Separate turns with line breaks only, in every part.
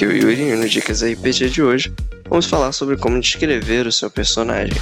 aqui é o Yuri e no Dicas RPG de hoje vamos falar sobre como descrever o seu personagem.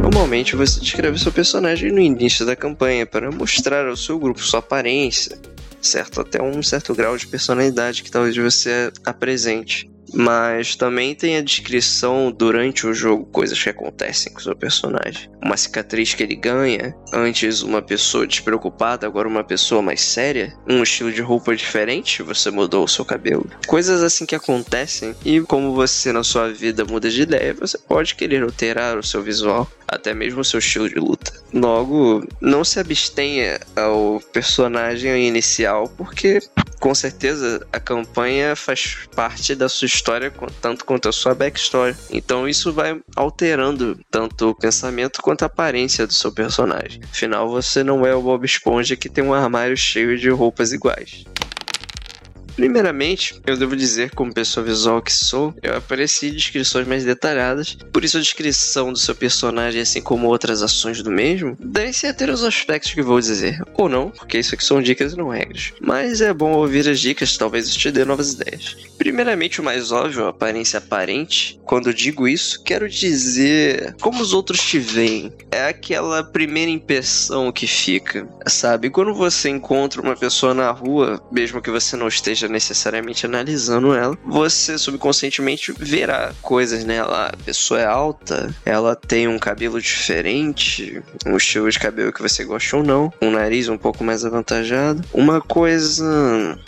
Normalmente você descreve seu personagem no início da campanha para mostrar ao seu grupo sua aparência, certo? Até um certo grau de personalidade que talvez você apresente. Mas também tem a descrição durante o jogo, coisas que acontecem com o seu personagem. Uma cicatriz que ele ganha, antes uma pessoa despreocupada, agora uma pessoa mais séria. Um estilo de roupa diferente, você mudou o seu cabelo. Coisas assim que acontecem e como você na sua vida muda de ideia, você pode querer alterar o seu visual, até mesmo o seu estilo de luta. Logo, não se abstenha ao personagem inicial, porque com certeza a campanha faz parte da sua história tanto quanto a sua backstory. Então isso vai alterando tanto o pensamento quanto a aparência do seu personagem. Afinal, você não é o Bob Esponja que tem um armário cheio de roupas iguais. Primeiramente, eu devo dizer, como pessoa visual que sou, eu apareci descrições mais detalhadas, por isso a descrição do seu personagem, assim como outras ações do mesmo, devem ser ter os aspectos que vou dizer, ou não, porque isso aqui são dicas e não regras. Mas é bom ouvir as dicas, talvez isso te dê novas ideias. Primeiramente, o mais óbvio, a aparência aparente. Quando eu digo isso, quero dizer como os outros te veem. É aquela primeira impressão que fica, sabe? Quando você encontra uma pessoa na rua, mesmo que você não esteja esteja necessariamente analisando ela, você subconscientemente verá coisas nela. A pessoa é alta, ela tem um cabelo diferente, um estilo de cabelo que você gosta ou não, um nariz um pouco mais avantajado. Uma coisa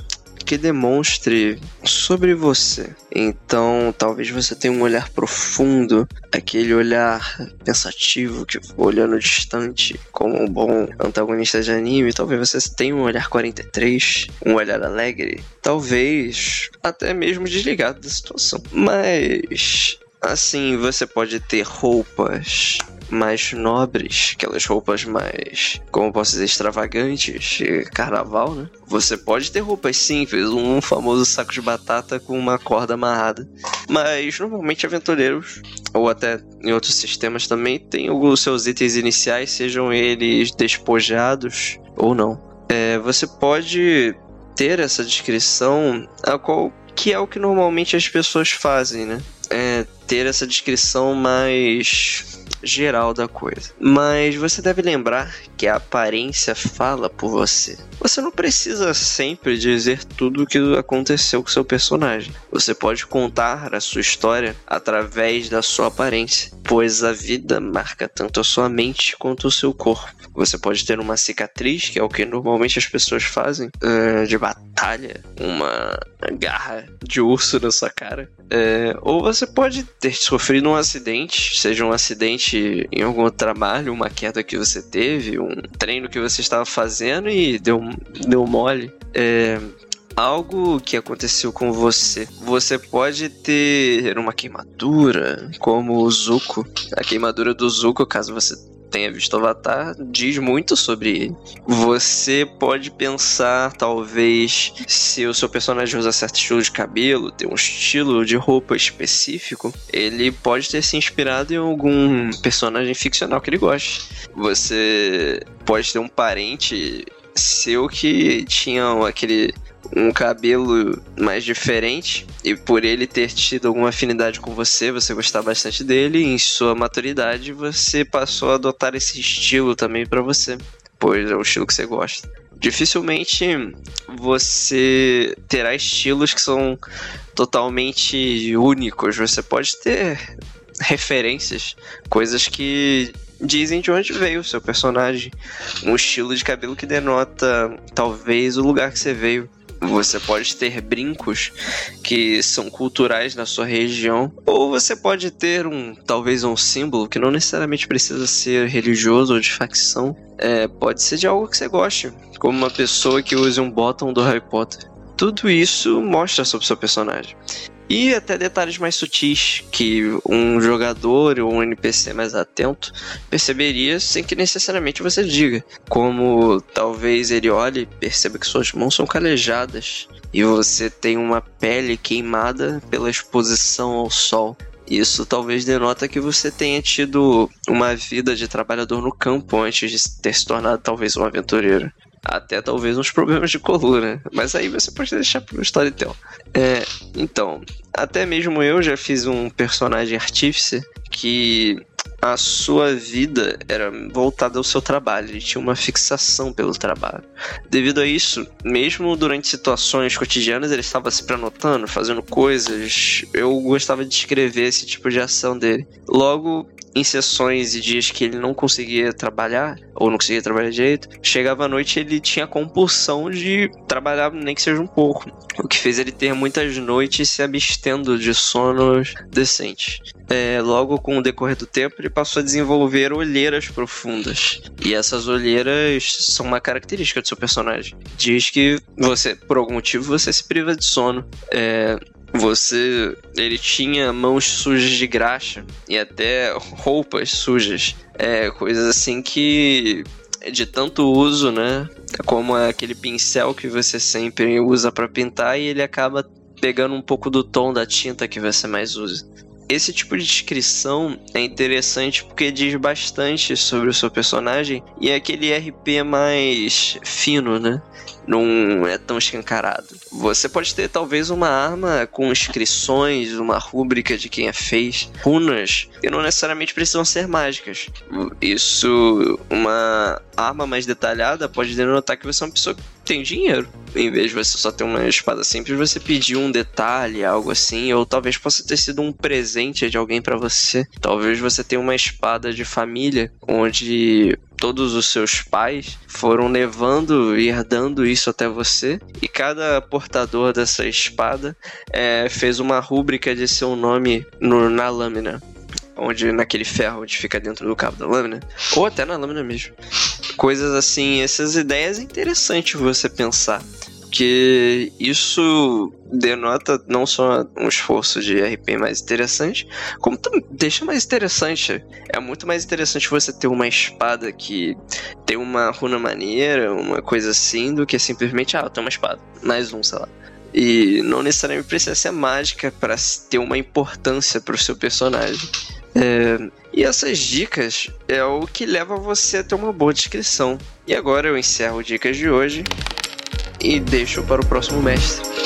que demonstre sobre você. Então, talvez você tenha um olhar profundo, aquele olhar pensativo, que olhando distante, como um bom antagonista de anime. Talvez você tenha um olhar 43, um olhar alegre, talvez até mesmo desligado da situação. Mas assim, você pode ter roupas mais nobres, aquelas roupas mais, como posso dizer, extravagantes, carnaval, né? Você pode ter roupas simples, um famoso saco de batata com uma corda amarrada. Mas normalmente aventureiros, ou até em outros sistemas também, tem os seus itens iniciais, sejam eles despojados ou não. É, você pode ter essa descrição, a qual que é o que normalmente as pessoas fazem, né? É ter essa descrição mais geral da coisa. Mas você deve lembrar que a aparência fala por você. Você não precisa sempre dizer tudo o que aconteceu com seu personagem. Você pode contar a sua história através da sua aparência, pois a vida marca tanto a sua mente quanto o seu corpo. Você pode ter uma cicatriz, que é o que normalmente as pessoas fazem, uh, de batalha, uma garra de urso na sua cara. Uh, ou você pode ter sofrido um acidente, seja um acidente em algum trabalho, uma queda que você teve, um treino que você estava fazendo e deu, deu mole. É, algo que aconteceu com você. Você pode ter uma queimadura, como o Zuko. A queimadura do Zuko, caso você tenha visto Avatar, diz muito sobre ele. Você pode pensar, talvez, se o seu personagem usa certo estilo de cabelo, tem um estilo de roupa específico, ele pode ter se inspirado em algum personagem ficcional que ele goste. Você pode ter um parente seu que tinha aquele um cabelo mais diferente e por ele ter tido alguma afinidade com você, você gostar bastante dele, em sua maturidade você passou a adotar esse estilo também para você, pois é o estilo que você gosta. Dificilmente você terá estilos que são totalmente únicos. Você pode ter referências, coisas que dizem de onde veio o seu personagem, um estilo de cabelo que denota talvez o lugar que você veio. Você pode ter brincos que são culturais na sua região, ou você pode ter um talvez um símbolo que não necessariamente precisa ser religioso ou de facção. É, pode ser de algo que você goste, como uma pessoa que use um bottom do Harry Potter. Tudo isso mostra sobre o seu personagem. E até detalhes mais sutis que um jogador ou um NPC mais atento perceberia sem que necessariamente você diga. Como talvez ele olhe e perceba que suas mãos são calejadas e você tem uma pele queimada pela exposição ao sol. Isso talvez denota que você tenha tido uma vida de trabalhador no campo antes de ter se tornado talvez um aventureiro. Até talvez uns problemas de coluna. Mas aí você pode deixar pro Storytel. É, então, até mesmo eu já fiz um personagem artífice que a sua vida era voltada ao seu trabalho, ele tinha uma fixação pelo trabalho. Devido a isso, mesmo durante situações cotidianas, ele estava sempre anotando, fazendo coisas. Eu gostava de escrever esse tipo de ação dele. Logo, em sessões e dias que ele não conseguia trabalhar, ou não conseguia trabalhar direito, chegava à noite ele tinha a compulsão de trabalhar nem que seja um pouco. O que fez ele ter muitas noites se abstendo de sonos decentes. É, logo com o decorrer do tempo, ele passou a desenvolver olheiras profundas. E essas olheiras são uma característica do seu personagem. Diz que você, por algum motivo, você se priva de sono. É, você. Ele tinha mãos sujas de graxa e até roupas sujas. É, coisas assim que. De tanto uso, né? Como aquele pincel que você sempre usa para pintar e ele acaba pegando um pouco do tom da tinta que você mais usa. Esse tipo de descrição é interessante porque diz bastante sobre o seu personagem e é aquele RP mais fino, né? Não é tão escancarado. Você pode ter talvez uma arma com inscrições, uma rúbrica de quem a fez, runas, que não necessariamente precisam ser mágicas. Isso, uma arma mais detalhada pode denotar que você é uma pessoa que tem dinheiro. Em vez de você só ter uma espada simples, você pediu um detalhe, algo assim, ou talvez possa ter sido um presente de alguém para você. Talvez você tenha uma espada de família, onde todos os seus pais foram levando e herdando isso até você. E cada portador dessa espada é, fez uma rúbrica de seu nome no, na lâmina onde naquele ferro onde fica dentro do cabo da lâmina, ou até na lâmina mesmo. Coisas assim, essas ideias é interessante você pensar. Porque isso denota não só um esforço de RP mais interessante, como deixa mais interessante. É muito mais interessante você ter uma espada que tem uma runa maneira, uma coisa assim, do que simplesmente, ah, tenho uma espada. Mais um, sei lá. E não necessariamente precisa ser mágica para ter uma importância para o seu personagem. É, e essas dicas é o que leva você a ter uma boa descrição. E agora eu encerro dicas de hoje e deixo para o próximo mestre.